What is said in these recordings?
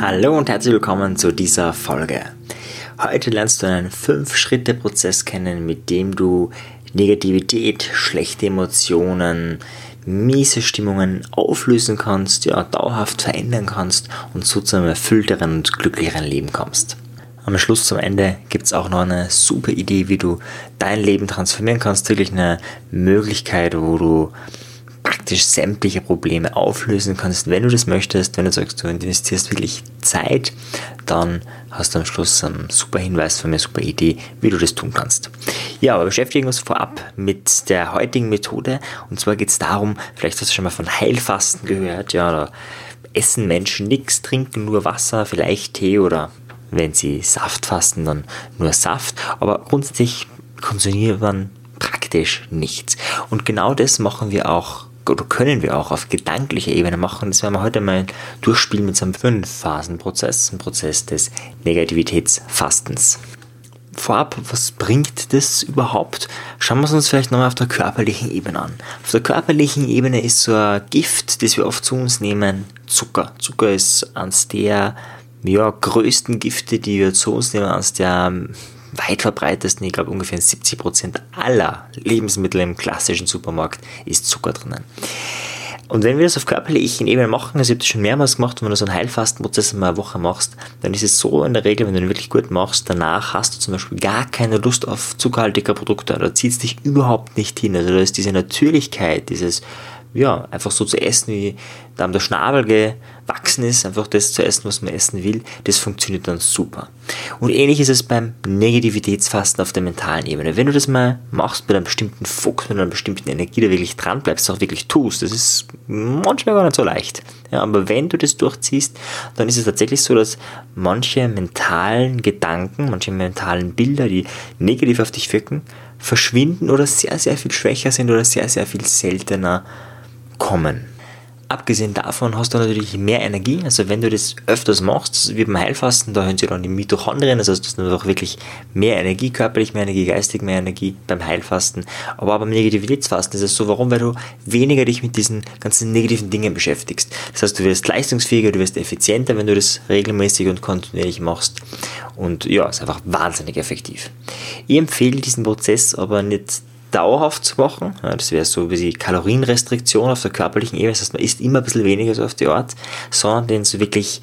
Hallo und herzlich willkommen zu dieser Folge. Heute lernst du einen 5-Schritte-Prozess kennen, mit dem du Negativität, schlechte Emotionen, miese Stimmungen auflösen kannst, ja, dauerhaft verändern kannst und so zu einem erfüllteren und glücklicheren Leben kommst. Am Schluss zum Ende gibt es auch noch eine super Idee, wie du dein Leben transformieren kannst. Wirklich eine Möglichkeit, wo du praktisch sämtliche Probleme auflösen kannst, wenn du das möchtest. Wenn du sagst, du investierst wirklich Zeit, dann hast du am Schluss einen super Hinweis von mir, super Idee, wie du das tun kannst. Ja, aber beschäftigen uns vorab mit der heutigen Methode. Und zwar geht es darum, vielleicht hast du schon mal von Heilfasten gehört, ja, oder essen Menschen nichts, trinken nur Wasser, vielleicht Tee oder wenn sie Saft fasten, dann nur Saft. Aber grundsätzlich konsumieren wir praktisch nichts. Und genau das machen wir auch oder können wir auch auf gedanklicher Ebene machen. Das werden wir heute mal durchspielen mit so einem Fünf-Phasen-Prozess, ein Prozess des Negativitätsfastens. Vorab, was bringt das überhaupt? Schauen wir es uns vielleicht nochmal auf der körperlichen Ebene an. Auf der körperlichen Ebene ist so ein Gift, das wir oft zu uns nehmen, Zucker. Zucker ist eines der ja, größten Gifte, die wir zu uns nehmen, eines der weit verbreitesten, ich glaube ungefähr 70% aller Lebensmittel im klassischen Supermarkt ist Zucker drinnen. Und wenn wir das auf körperlichen Ebene machen, also ich habe das schon mehrmals gemacht, wenn du so einen Heilfastenprozess mal eine Woche machst, dann ist es so in der Regel, wenn du den wirklich gut machst, danach hast du zum Beispiel gar keine Lust auf zuckerhaltige Produkte, zieht es dich überhaupt nicht hin. Also da ist diese Natürlichkeit, dieses ja, einfach so zu essen, wie da der Schnabel gewachsen ist, einfach das zu essen, was man essen will, das funktioniert dann super. Und ähnlich ist es beim Negativitätsfasten auf der mentalen Ebene. Wenn du das mal machst mit einem bestimmten Fokus, mit einer bestimmten Energie, da wirklich dran bleibst, auch wirklich tust, das ist manchmal gar nicht so leicht. Ja, aber wenn du das durchziehst, dann ist es tatsächlich so, dass manche mentalen Gedanken, manche mentalen Bilder, die negativ auf dich wirken, verschwinden oder sehr, sehr viel schwächer sind oder sehr, sehr viel seltener kommen. Abgesehen davon hast du natürlich mehr Energie. Also wenn du das öfters machst, wie beim Heilfasten, da hören sie dann die Mitochondrien, das heißt, du hast einfach wirklich mehr Energie, körperlich mehr Energie, geistig mehr Energie beim Heilfasten. Aber auch beim Negativitätsfasten ist es so, warum? Weil du weniger dich mit diesen ganzen negativen Dingen beschäftigst. Das heißt, du wirst leistungsfähiger, du wirst effizienter, wenn du das regelmäßig und kontinuierlich machst. Und ja, ist einfach wahnsinnig effektiv. Ich empfehle diesen Prozess aber nicht dauerhaft zu machen. Ja, das wäre so wie die Kalorienrestriktion auf der körperlichen Ebene. Das heißt, man isst immer ein bisschen weniger so auf die Art, sondern den so wirklich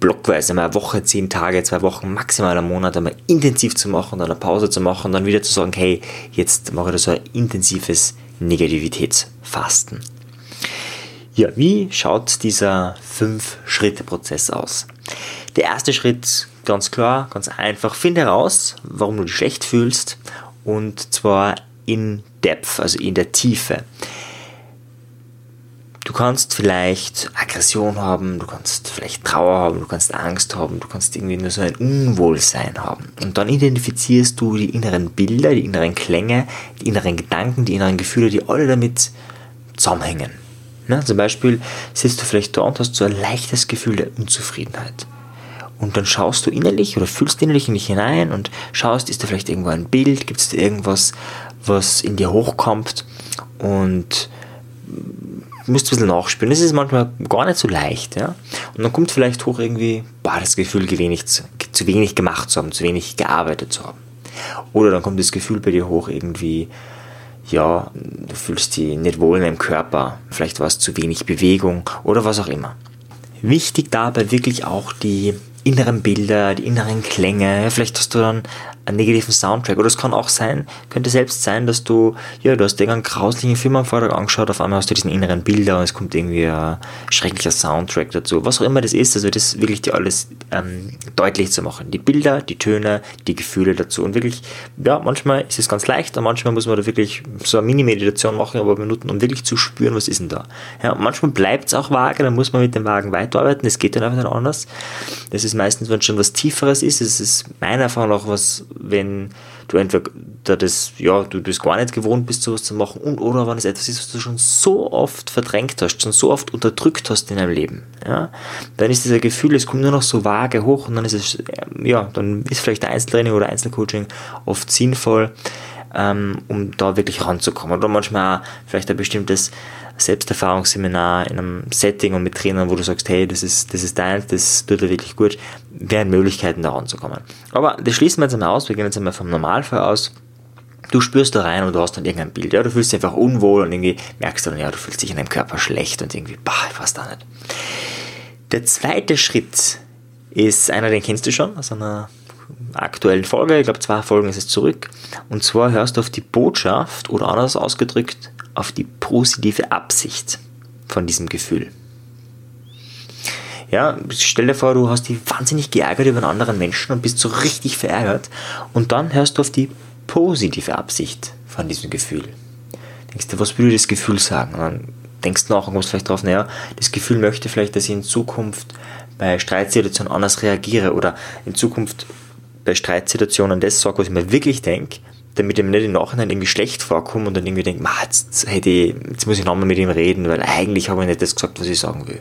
blockweise, mal eine Woche, zehn Tage, zwei Wochen, maximal einen Monat einmal intensiv zu machen, dann eine Pause zu machen und dann wieder zu sagen, hey, jetzt mache ich da so ein intensives Negativitätsfasten. Ja, wie schaut dieser Fünf-Schritte-Prozess aus? Der erste Schritt, ganz klar, ganz einfach, finde heraus, warum du dich schlecht fühlst und zwar in Depth, also in der Tiefe. Du kannst vielleicht Aggression haben, du kannst vielleicht Trauer haben, du kannst Angst haben, du kannst irgendwie nur so ein Unwohlsein haben. Und dann identifizierst du die inneren Bilder, die inneren Klänge, die inneren Gedanken, die inneren Gefühle, die alle damit zusammenhängen. Na, zum Beispiel sitzt du vielleicht da und hast so ein leichtes Gefühl der Unzufriedenheit. Und dann schaust du innerlich oder fühlst innerlich in dich hinein und schaust, ist da vielleicht irgendwo ein Bild, gibt es da irgendwas, was in dir hochkommt und musst ein bisschen nachspüren. Das ist manchmal gar nicht so leicht. Ja? Und dann kommt vielleicht hoch irgendwie, boah, das Gefühl, wenig, zu, wenig gemacht zu haben, zu wenig gearbeitet zu haben. Oder dann kommt das Gefühl bei dir hoch irgendwie, ja, du fühlst dich nicht wohl in deinem Körper, vielleicht war es zu wenig Bewegung oder was auch immer. Wichtig dabei wirklich auch die inneren Bilder, die inneren Klänge. Vielleicht hast du dann einen negativen Soundtrack. Oder es kann auch sein, könnte selbst sein, dass du, ja, du hast irgendeinen grauslichen Film am Vortag angeschaut, auf einmal hast du diesen inneren Bilder und es kommt irgendwie ein schrecklicher Soundtrack dazu. Was auch immer das ist, also das wirklich dir alles ähm, deutlich zu machen. Die Bilder, die Töne, die Gefühle dazu. Und wirklich, ja, manchmal ist es ganz leicht, und manchmal muss man da wirklich so eine Mini-Meditation machen, aber Minuten, um wirklich zu spüren, was ist denn da. Ja, manchmal bleibt es auch vage, dann muss man mit dem Wagen weiterarbeiten, das geht dann einfach nicht anders. Das ist meistens, wenn es schon was Tieferes ist, das ist meiner Erfahrung auch was, wenn du entweder das, ja, du das gar nicht gewohnt bist, sowas zu machen, und oder wenn es etwas ist, was du schon so oft verdrängt hast, schon so oft unterdrückt hast in deinem Leben, ja, dann ist dieser Gefühl, es kommt nur noch so vage hoch und dann ist es, ja, dann ist vielleicht Einzeltraining oder Einzelcoaching oft sinnvoll, ähm, um da wirklich ranzukommen. Oder manchmal auch vielleicht ein bestimmtes Selbsterfahrungsseminar in einem Setting und mit Trainern, wo du sagst, hey, das ist, das ist deins, das tut dir wirklich gut, wären Möglichkeiten da ranzukommen. Aber das schließen wir jetzt einmal aus, wir gehen jetzt einmal vom Normalfall aus. Du spürst da rein und du hast dann irgendein Bild, ja, du fühlst dich einfach unwohl und irgendwie merkst du dann, ja, du fühlst dich in deinem Körper schlecht und irgendwie, bah, ich weiß da nicht. Der zweite Schritt ist einer, den kennst du schon aus einer aktuellen Folge, ich glaube zwei Folgen ist es zurück. Und zwar hörst du auf die Botschaft oder anders ausgedrückt, auf die positive Absicht von diesem Gefühl. Ja, stell dir vor, du hast dich wahnsinnig geärgert über einen anderen Menschen und bist so richtig verärgert und dann hörst du auf die positive Absicht von diesem Gefühl. Denkst du, was würde das Gefühl sagen? Und dann denkst du nach und kommst vielleicht drauf, naja, das Gefühl möchte vielleicht, dass ich in Zukunft bei Streitsituationen anders reagiere oder in Zukunft bei Streitsituationen das sage, was ich mir wirklich denke, damit ich mir nicht im Nachhinein irgendwie schlecht vorkomme und dann irgendwie denke, jetzt, hätte jetzt muss ich nochmal mit ihm reden, weil eigentlich habe ich nicht das gesagt, was ich sagen will.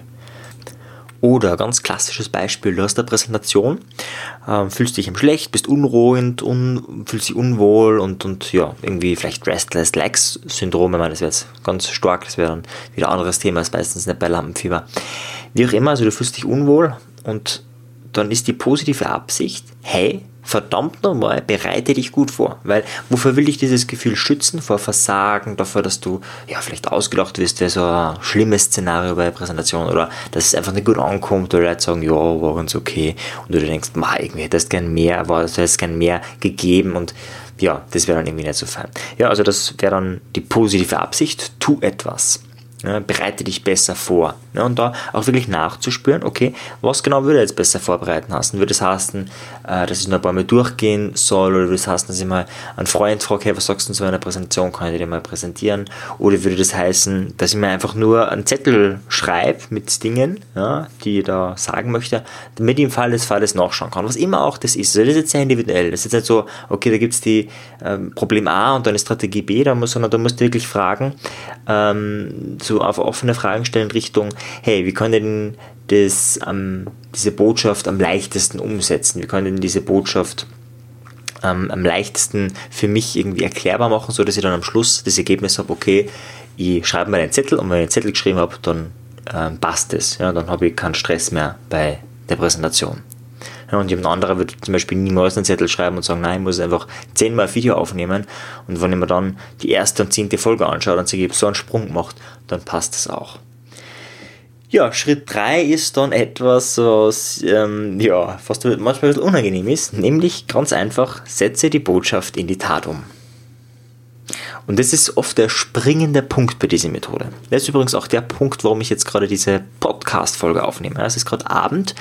Oder ganz klassisches Beispiel, du hast eine Präsentation, äh, fühlst dich schlecht, bist unruhig, un, fühlst dich unwohl und, und ja, irgendwie vielleicht Restless Legs Syndrom, ich meine, das wäre jetzt ganz stark, das wäre dann wieder ein anderes Thema, ist meistens nicht bei Lampenfieber. Wie auch immer, also du fühlst dich unwohl und dann ist die positive Absicht, hey, verdammt nochmal, bereite dich gut vor. Weil wofür will ich dieses Gefühl schützen? Vor Versagen, davor, dass du ja vielleicht ausgelacht wirst, wäre so ein schlimmes Szenario bei der Präsentation oder dass es einfach nicht gut ankommt oder Leute sagen, ja, war ganz okay. Und du denkst, ma, irgendwie hättest gern mehr, war, du gern mehr gegeben und ja, das wäre dann irgendwie nicht so fein. Ja, also das wäre dann die positive Absicht, tu etwas. Bereite dich besser vor. Ja, und da auch wirklich nachzuspüren, okay, was genau würde jetzt besser vorbereiten heißen? Würde es das heißen, äh, dass ich noch ein paar Mal durchgehen soll? Oder würde es heißen, dass ich mal einen Freund frage, hey, was sagst du zu einer Präsentation? Kann ich dir mal präsentieren? Oder würde das heißen, dass ich mir einfach nur einen Zettel schreibe mit Dingen, ja, die ich da sagen möchte, damit ich im Fall des Falles nachschauen kann? Was immer auch das ist. Also das ist jetzt sehr individuell. Das ist jetzt nicht so, okay, da gibt es die ähm, Problem A und dann eine Strategie B, da muss, sondern da musst du wirklich fragen, ähm, so auf offene Fragen stellen Richtung, hey, wie kann denn das, ähm, diese Botschaft am leichtesten umsetzen? Wie kann denn diese Botschaft ähm, am leichtesten für mich irgendwie erklärbar machen, so dass ich dann am Schluss das Ergebnis habe, okay, ich schreibe mal einen Zettel und wenn ich einen Zettel geschrieben habe, dann ähm, passt es. Ja, dann habe ich keinen Stress mehr bei der Präsentation. Ja, und jemand anderer würde zum Beispiel niemals einen Zettel schreiben und sagen, nein, ich muss einfach zehnmal ein Video aufnehmen. Und wenn ich mir dann die erste und zehnte Folge anschaue und sie so einen Sprung gemacht, dann passt das auch. Ja, Schritt 3 ist dann etwas, was ähm, ja, fast manchmal ein bisschen unangenehm ist, nämlich ganz einfach, setze die Botschaft in die Tat um. Und das ist oft der springende Punkt bei dieser Methode. Das ist übrigens auch der Punkt, warum ich jetzt gerade diese Podcast-Folge aufnehme. Es ist gerade Abend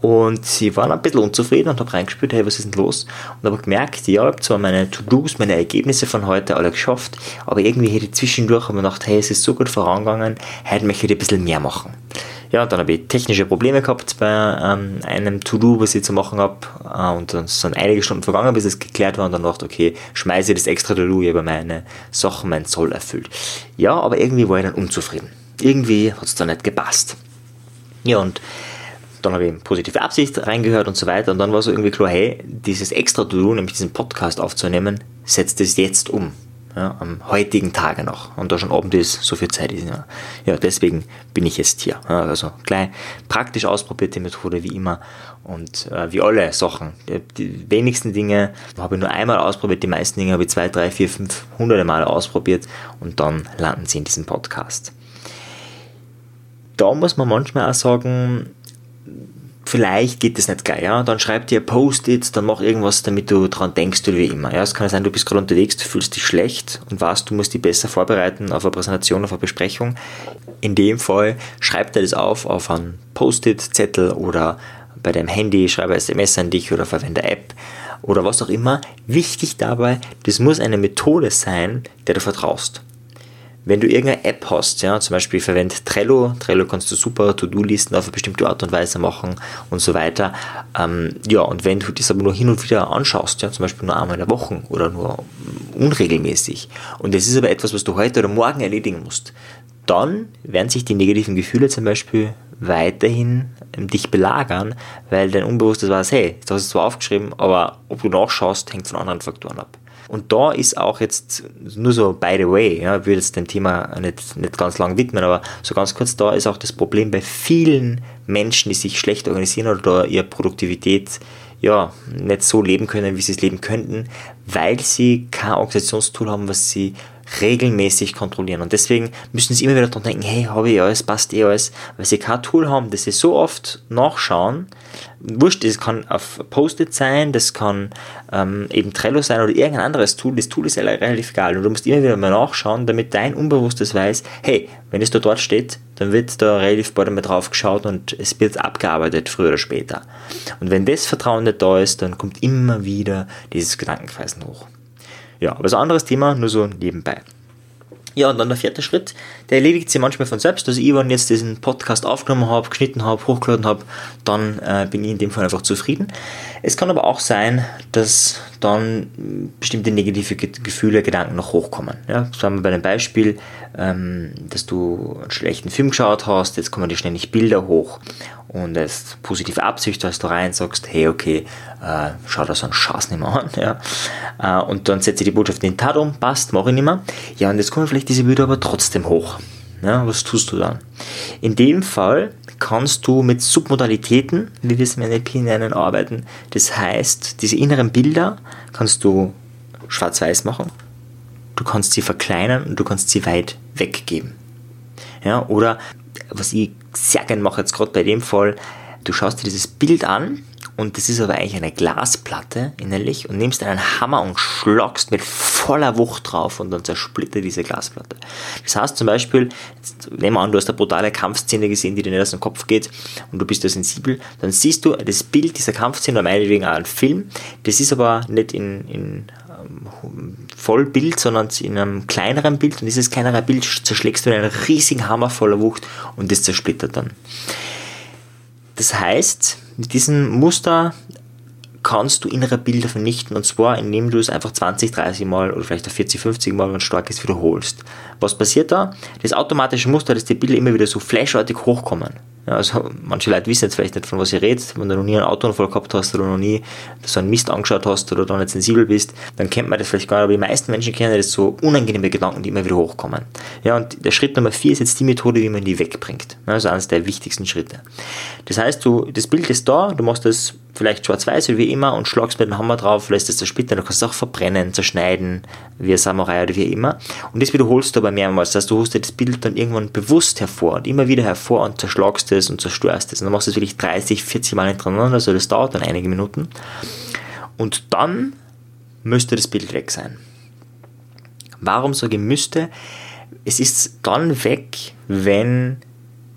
und sie waren ein bisschen unzufrieden und habe reingespürt, hey, was ist denn los? Und habe gemerkt, ja, ich habe zwar meine To-Dos, meine Ergebnisse von heute alle geschafft, aber irgendwie hätte ich zwischendurch habe gedacht, hey, es ist so gut vorangegangen, heute möchte ich ein bisschen mehr machen. Ja, dann habe ich technische Probleme gehabt bei ähm, einem To-Do, was ich zu machen habe. Äh, und dann sind einige Stunden vergangen, bis es geklärt war. Und dann dachte ich, okay, schmeiße ich das extra To-Do über meine Sachen, mein Zoll erfüllt. Ja, aber irgendwie war ich dann unzufrieden. Irgendwie hat es dann nicht gepasst. Ja, und dann habe ich positive Absicht reingehört und so weiter. Und dann war so irgendwie klar, hey, dieses extra To-Do, nämlich diesen Podcast aufzunehmen, setzt es jetzt um ja, am heutigen Tage noch. Und da schon Abend ist, so viel Zeit ist. Ja, ja deswegen bin ich jetzt hier. Ja, also gleich praktisch ausprobierte Methode wie immer. Und äh, wie alle Sachen. Die, die, wenigsten Dinge habe ich nur einmal ausprobiert, die meisten Dinge habe ich zwei, drei, vier, fünf, hunderte Male ausprobiert und dann landen sie in diesem Podcast. Da muss man manchmal auch sagen, vielleicht geht das nicht geil, ja, dann schreib dir Post-its, dann mach irgendwas, damit du dran denkst oder wie immer. Ja, es kann sein, du bist gerade unterwegs, du fühlst dich schlecht und weißt, du musst dich besser vorbereiten auf eine Präsentation, auf eine Besprechung. In dem Fall schreib dir das auf auf einen Post-it-Zettel oder bei deinem Handy, schreibe SMS an dich oder verwende App oder was auch immer. Wichtig dabei, das muss eine Methode sein, der du vertraust. Wenn du irgendeine App hast, ja, zum Beispiel verwende Trello, Trello kannst du super To-Do-Listen auf eine bestimmte Art und Weise machen und so weiter. Ähm, ja, und wenn du das aber nur hin und wieder anschaust, ja, zum Beispiel nur einmal in der Woche oder nur unregelmäßig, und das ist aber etwas, was du heute oder morgen erledigen musst, dann werden sich die negativen Gefühle zum Beispiel weiterhin ähm, dich belagern, weil dein Unbewusstes weiß, hey, du hast es zwar aufgeschrieben, aber ob du nachschaust, hängt von anderen Faktoren ab. Und da ist auch jetzt nur so by the way, ja, ich würde jetzt dem Thema nicht, nicht ganz lang widmen, aber so ganz kurz, da ist auch das Problem bei vielen Menschen, die sich schlecht organisieren oder ihre Produktivität ja, nicht so leben können, wie sie es leben könnten, weil sie kein Organisationstool haben, was sie regelmäßig kontrollieren. Und deswegen müssen sie immer wieder daran denken, hey, habe ich alles, passt eh alles, weil sie kein Tool haben, das sie so oft nachschauen. Wurscht, das kann auf Post-it sein, das kann ähm, eben Trello sein oder irgendein anderes Tool. Das Tool ist relativ egal. Und du musst immer wieder mal nachschauen, damit dein Unbewusstes weiß, hey, wenn es da dort steht, dann wird da relativ bald einmal drauf geschaut und es wird abgearbeitet, früher oder später. Und wenn das Vertrauen nicht da ist, dann kommt immer wieder dieses Gedankenkreisen hoch. Ja, aber so ein anderes Thema, nur so nebenbei. Ja, und dann der vierte Schritt, der erledigt sich manchmal von selbst. Also ich, wenn jetzt diesen Podcast aufgenommen habe, geschnitten habe, hochgeladen habe, dann äh, bin ich in dem Fall einfach zufrieden. Es kann aber auch sein, dass dann bestimmte negative Gefühle, Gedanken noch hochkommen. Ja, sagen wir bei dem Beispiel, ähm, dass du einen schlechten Film geschaut hast, jetzt kommen dir ständig Bilder hoch und als positive Absicht, dass du rein sagst, hey, okay, äh, schau da so einen Scheiß nicht mehr an. Ja. Äh, und dann setze ich die Botschaft in den Tat um, passt, mache ich nicht mehr. Ja, und jetzt kommen vielleicht diese Bilder aber trotzdem hoch. Ja, was tust du dann? In dem Fall kannst du mit Submodalitäten, wie wir es im NLP nennen, arbeiten. Das heißt, diese inneren Bilder kannst du schwarz-weiß machen, du kannst sie verkleinern und du kannst sie weit weggeben. Ja, oder was ich sehr gerne mache, jetzt gerade bei dem Fall, du schaust dir dieses Bild an und das ist aber eigentlich eine Glasplatte innerlich und nimmst einen Hammer und schlagst mit voller Wucht drauf und dann zersplittert diese Glasplatte. Das heißt zum Beispiel, nehmen wir an, du hast eine brutale Kampfszene gesehen, die dir nicht aus dem Kopf geht und du bist da sensibel, dann siehst du das Bild dieser Kampfszene, oder meinetwegen auch ein Film, das ist aber nicht in, in ähm, Vollbild, sondern in einem kleineren Bild und dieses kleinere Bild zerschlägst du in einen riesigen Hammer voller Wucht und das zersplittert dann. Das heißt, mit diesem Muster kannst du innere Bilder vernichten und zwar indem du es einfach 20, 30 Mal oder vielleicht auch 40, 50 Mal, wenn stark ist, wiederholst. Was passiert da? Das automatische Muster, dass die Bilder immer wieder so flashartig hochkommen. Ja, also manche Leute wissen jetzt vielleicht nicht, von was ihr redet. Wenn du noch nie einen Autounfall gehabt hast oder noch nie so einen Mist angeschaut hast oder da nicht sensibel bist, dann kennt man das vielleicht gar nicht. Aber die meisten Menschen kennen das so unangenehme Gedanken, die immer wieder hochkommen. Ja, und der Schritt Nummer vier ist jetzt die Methode, wie man die wegbringt. Also eines der wichtigsten Schritte. Das heißt, du, das Bild ist da, du machst das vielleicht schwarz-weiß wie immer und schlagst mit dem Hammer drauf, lässt es zersplittern, du kannst es auch verbrennen, zerschneiden, wie ein Samurai oder wie immer. Und das wiederholst du aber mehrmals. Das heißt, du holst dir das Bild dann irgendwann bewusst hervor und immer wieder hervor und zerschlagst es und zerstörst es. Und dann machst du es wirklich 30, 40 Mal hintereinander, also das dauert dann einige Minuten. Und dann müsste das Bild weg sein. Warum sage ich müsste? Es ist dann weg, wenn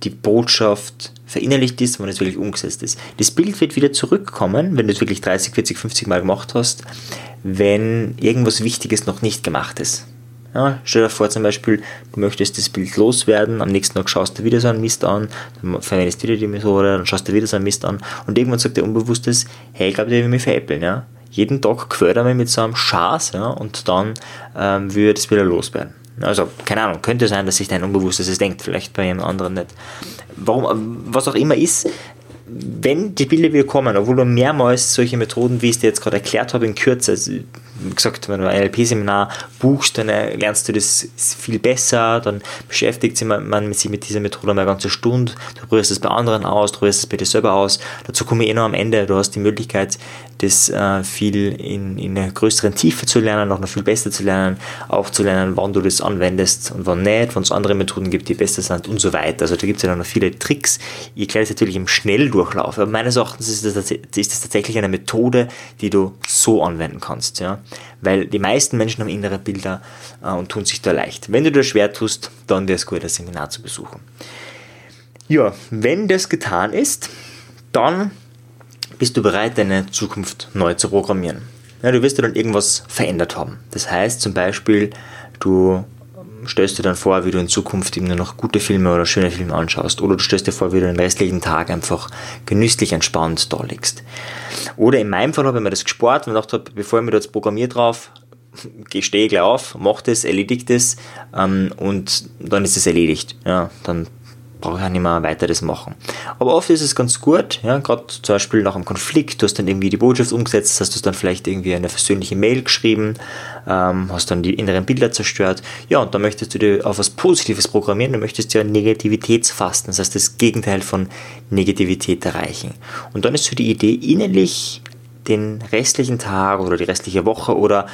die Botschaft verinnerlicht ist, wenn es wirklich umgesetzt ist. Das Bild wird wieder zurückkommen, wenn du es wirklich 30, 40, 50 Mal gemacht hast, wenn irgendwas Wichtiges noch nicht gemacht ist. Ja, stell dir vor zum Beispiel, du möchtest das Bild loswerden, am nächsten Tag schaust du wieder so einen Mist an, dann verwendest du wieder die Methode, dann schaust du wieder so einen Mist an und irgendwann sagt der Unbewusstes, hey, ich glaube, der will mich veräppeln. Ja? Jeden Tag quält er mich mit so einem Schaß ja? und dann ähm, er das wieder loswerden. Also, keine Ahnung, könnte sein, dass sich dein Unbewusstes es denkt, vielleicht bei jemand anderen nicht. Warum, was auch immer ist, wenn die Bilder wieder kommen, obwohl du mehrmals solche Methoden, wie ich es dir jetzt gerade erklärt habe, in Kürze, gesagt, wenn du ein NLP-Seminar buchst, dann äh, lernst du das viel besser, dann beschäftigt sich man sich mit dieser Methode eine ganze Stunde, du probierst es bei anderen aus, du probierst es bei dir selber aus, dazu komme ich eh noch am Ende, du hast die Möglichkeit, das äh, viel in, in einer größeren Tiefe zu lernen, noch viel besser zu lernen, auch zu lernen, wann du das anwendest und wann nicht, wann es andere Methoden gibt, die besser sind und so weiter. Also da gibt es ja noch viele Tricks. Ich erkläre das natürlich im Schnelldurchlauf, aber meines Erachtens ist das, ist das tatsächlich eine Methode, die du so anwenden kannst. Ja? Weil die meisten Menschen haben innere Bilder äh, und tun sich da leicht. Wenn du das schwer tust, dann wäre es gut, das Seminar zu besuchen. Ja, wenn das getan ist, dann bist du bereit, deine Zukunft neu zu programmieren. Ja, du wirst dir dann irgendwas verändert haben. Das heißt zum Beispiel, du stellst dir dann vor, wie du in Zukunft eben nur noch gute Filme oder schöne Filme anschaust. Oder du stellst dir vor, wie du den restlichen Tag einfach genüsslich entspannt da liegst. Oder in meinem Fall habe ich mir das gespart und gedacht, bevor ich mir da jetzt programmiere drauf, stehe ich gleich auf, mache das, erledige das ähm, und dann ist es erledigt. Ja, dann brauche ich auch nicht mehr weiter das machen. Aber oft ist es ganz gut, ja, gerade zum Beispiel nach einem Konflikt, du hast dann irgendwie die Botschaft umgesetzt, hast du dann vielleicht irgendwie eine versöhnliche Mail geschrieben, ähm, hast dann die inneren Bilder zerstört, ja, und dann möchtest du dir auf was Positives programmieren, du möchtest ja Negativitätsfasten, das heißt das Gegenteil von Negativität erreichen. Und dann ist so die Idee, innerlich den restlichen Tag oder die restliche Woche oder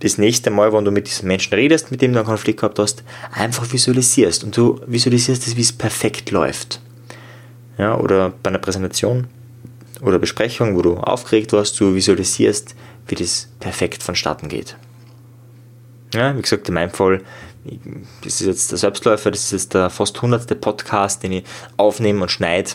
das nächste Mal, wenn du mit diesem Menschen redest, mit dem du einen Konflikt gehabt hast, einfach visualisierst und du visualisierst es, wie es perfekt läuft. Ja, oder bei einer Präsentation oder Besprechung, wo du aufgeregt warst, du visualisierst, wie das perfekt vonstatten geht. Ja, wie gesagt, in meinem Fall, das ist jetzt der Selbstläufer, das ist jetzt der fast hundertste Podcast, den ich aufnehme und schneide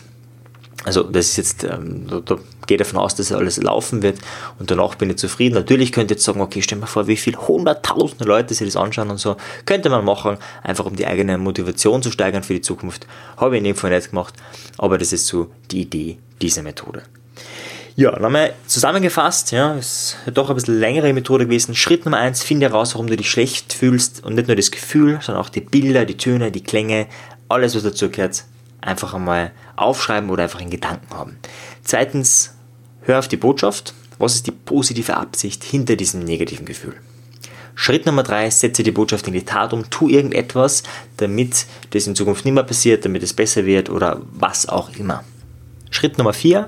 also das ist jetzt, ähm, da, gehe davon aus, dass alles laufen wird und danach bin ich zufrieden. Natürlich könnte ich jetzt sagen, okay, stell mir vor, wie viele hunderttausende Leute sich das anschauen und so. Könnte man machen, einfach um die eigene Motivation zu steigern für die Zukunft. Habe ich in dem Fall nicht gemacht, aber das ist so die Idee dieser Methode. Ja, nochmal zusammengefasst, ja, ist doch ein bisschen längere Methode gewesen. Schritt Nummer eins, finde heraus, warum du dich schlecht fühlst und nicht nur das Gefühl, sondern auch die Bilder, die Töne, die Klänge, alles was dazu gehört, einfach einmal aufschreiben oder einfach in Gedanken haben. Zweitens, hör auf die Botschaft. Was ist die positive Absicht hinter diesem negativen Gefühl? Schritt Nummer drei, setze die Botschaft in die Tat um, tu irgendetwas, damit das in Zukunft nicht mehr passiert, damit es besser wird oder was auch immer. Schritt Nummer vier,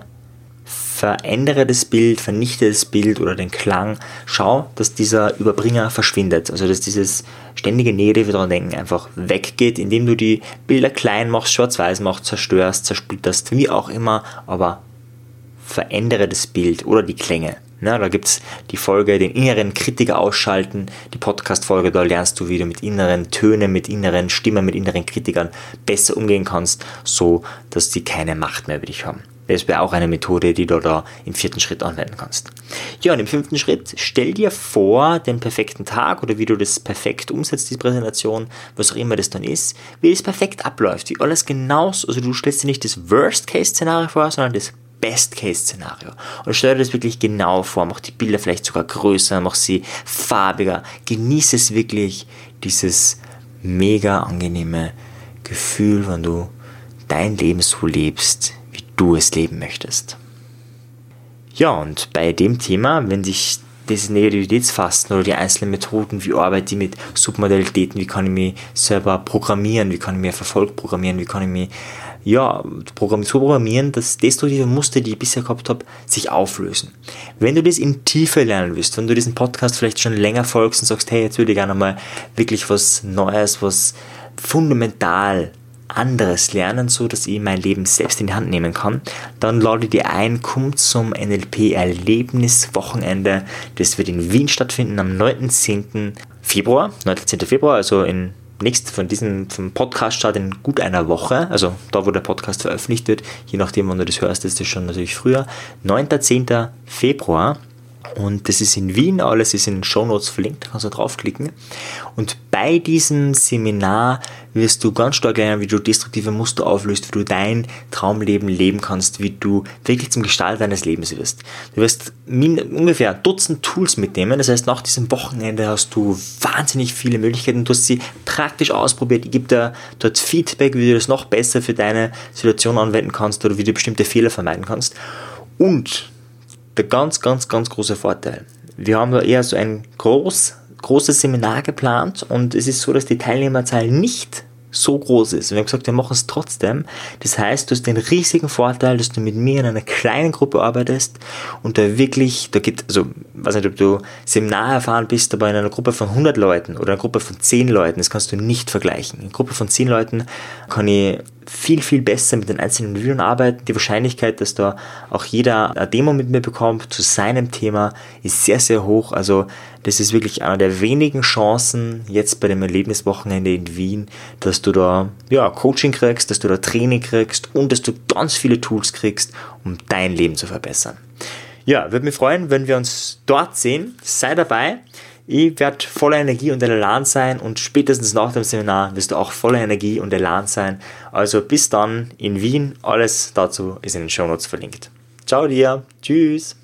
verändere das Bild, vernichte das Bild oder den Klang. Schau, dass dieser Überbringer verschwindet. Also dass dieses ständige negative daran denken einfach weggeht, indem du die Bilder klein machst, schwarz-weiß machst, zerstörst, zersplitterst, wie auch immer, aber verändere das Bild oder die Klänge. Na, da gibt es die Folge, den inneren Kritiker ausschalten, die Podcast-Folge, da lernst du, wie du mit inneren Tönen, mit inneren Stimmen, mit inneren Kritikern besser umgehen kannst, so dass sie keine Macht mehr über dich haben. Das wäre auch eine Methode, die du da im vierten Schritt anwenden kannst. Ja, und im fünften Schritt, stell dir vor den perfekten Tag oder wie du das perfekt umsetzt, diese Präsentation, was auch immer das dann ist, wie das perfekt abläuft, wie alles genauso, also du stellst dir nicht das Worst-Case-Szenario vor, sondern das Best-Case-Szenario. Und stell dir das wirklich genau vor, mach die Bilder vielleicht sogar größer, mach sie farbiger, genieße es wirklich, dieses mega angenehme Gefühl, wenn du dein Leben so lebst, du es leben möchtest. Ja, und bei dem Thema, wenn sich dieses Negativitätsfasten oder die einzelnen Methoden, wie arbeite ich mit Submodalitäten, wie kann ich mich selber programmieren, wie kann ich mir Verfolg programmieren, wie kann ich mich ja, so programmieren, dass destruktive Muster, die ich bisher gehabt habe, sich auflösen. Wenn du das in Tiefe lernen willst, wenn du diesen Podcast vielleicht schon länger folgst und sagst, hey, jetzt würde ich gerne mal wirklich was Neues, was fundamental anderes lernen, so dass ich mein Leben selbst in die Hand nehmen kann, dann lade dir ein, komm zum NLP-Erlebnis-Wochenende. Das wird in Wien stattfinden am 9.10. Februar, 19. Februar, also in nächst von diesem vom Podcast start in gut einer Woche, also da wo der Podcast veröffentlicht wird, je nachdem wann du das hörst, ist das schon natürlich früher, 9.10. Februar und das ist in Wien, alles ist in den Show Notes verlinkt, kannst du draufklicken. Und bei diesem Seminar wirst du ganz stark lernen, wie du destruktive Muster auflöst, wie du dein Traumleben leben kannst, wie du wirklich zum Gestalter deines Lebens wirst. Du wirst ungefähr ein Dutzend Tools mitnehmen. Das heißt, nach diesem Wochenende hast du wahnsinnig viele Möglichkeiten. Du hast sie praktisch ausprobiert. Ich gebe dir dort Feedback, wie du das noch besser für deine Situation anwenden kannst oder wie du bestimmte Fehler vermeiden kannst. Und der ganz, ganz, ganz große Vorteil. Wir haben da eher so ein groß, großes Seminar geplant und es ist so, dass die Teilnehmerzahl nicht so groß ist. Wir haben gesagt, wir machen es trotzdem. Das heißt, du hast den riesigen Vorteil, dass du mit mir in einer kleinen Gruppe arbeitest und da wirklich, da gibt, also, weiß nicht, ob du Seminar erfahren bist, aber in einer Gruppe von 100 Leuten oder einer Gruppe von 10 Leuten, das kannst du nicht vergleichen. In einer Gruppe von 10 Leuten kann ich viel, viel besser mit den einzelnen Individuen arbeiten. Die Wahrscheinlichkeit, dass da auch jeder eine Demo mit mir bekommt zu seinem Thema, ist sehr, sehr hoch. Also das ist wirklich eine der wenigen Chancen jetzt bei dem Erlebniswochenende in Wien, dass du da ja, Coaching kriegst, dass du da Training kriegst und dass du ganz viele Tools kriegst, um dein Leben zu verbessern. Ja, würde mich freuen, wenn wir uns dort sehen. Sei dabei. Ich werde voller Energie und Elan sein und spätestens nach dem Seminar wirst du auch voller Energie und Elan sein. Also bis dann in Wien. Alles dazu ist in den Show Notes verlinkt. Ciao dir. Tschüss.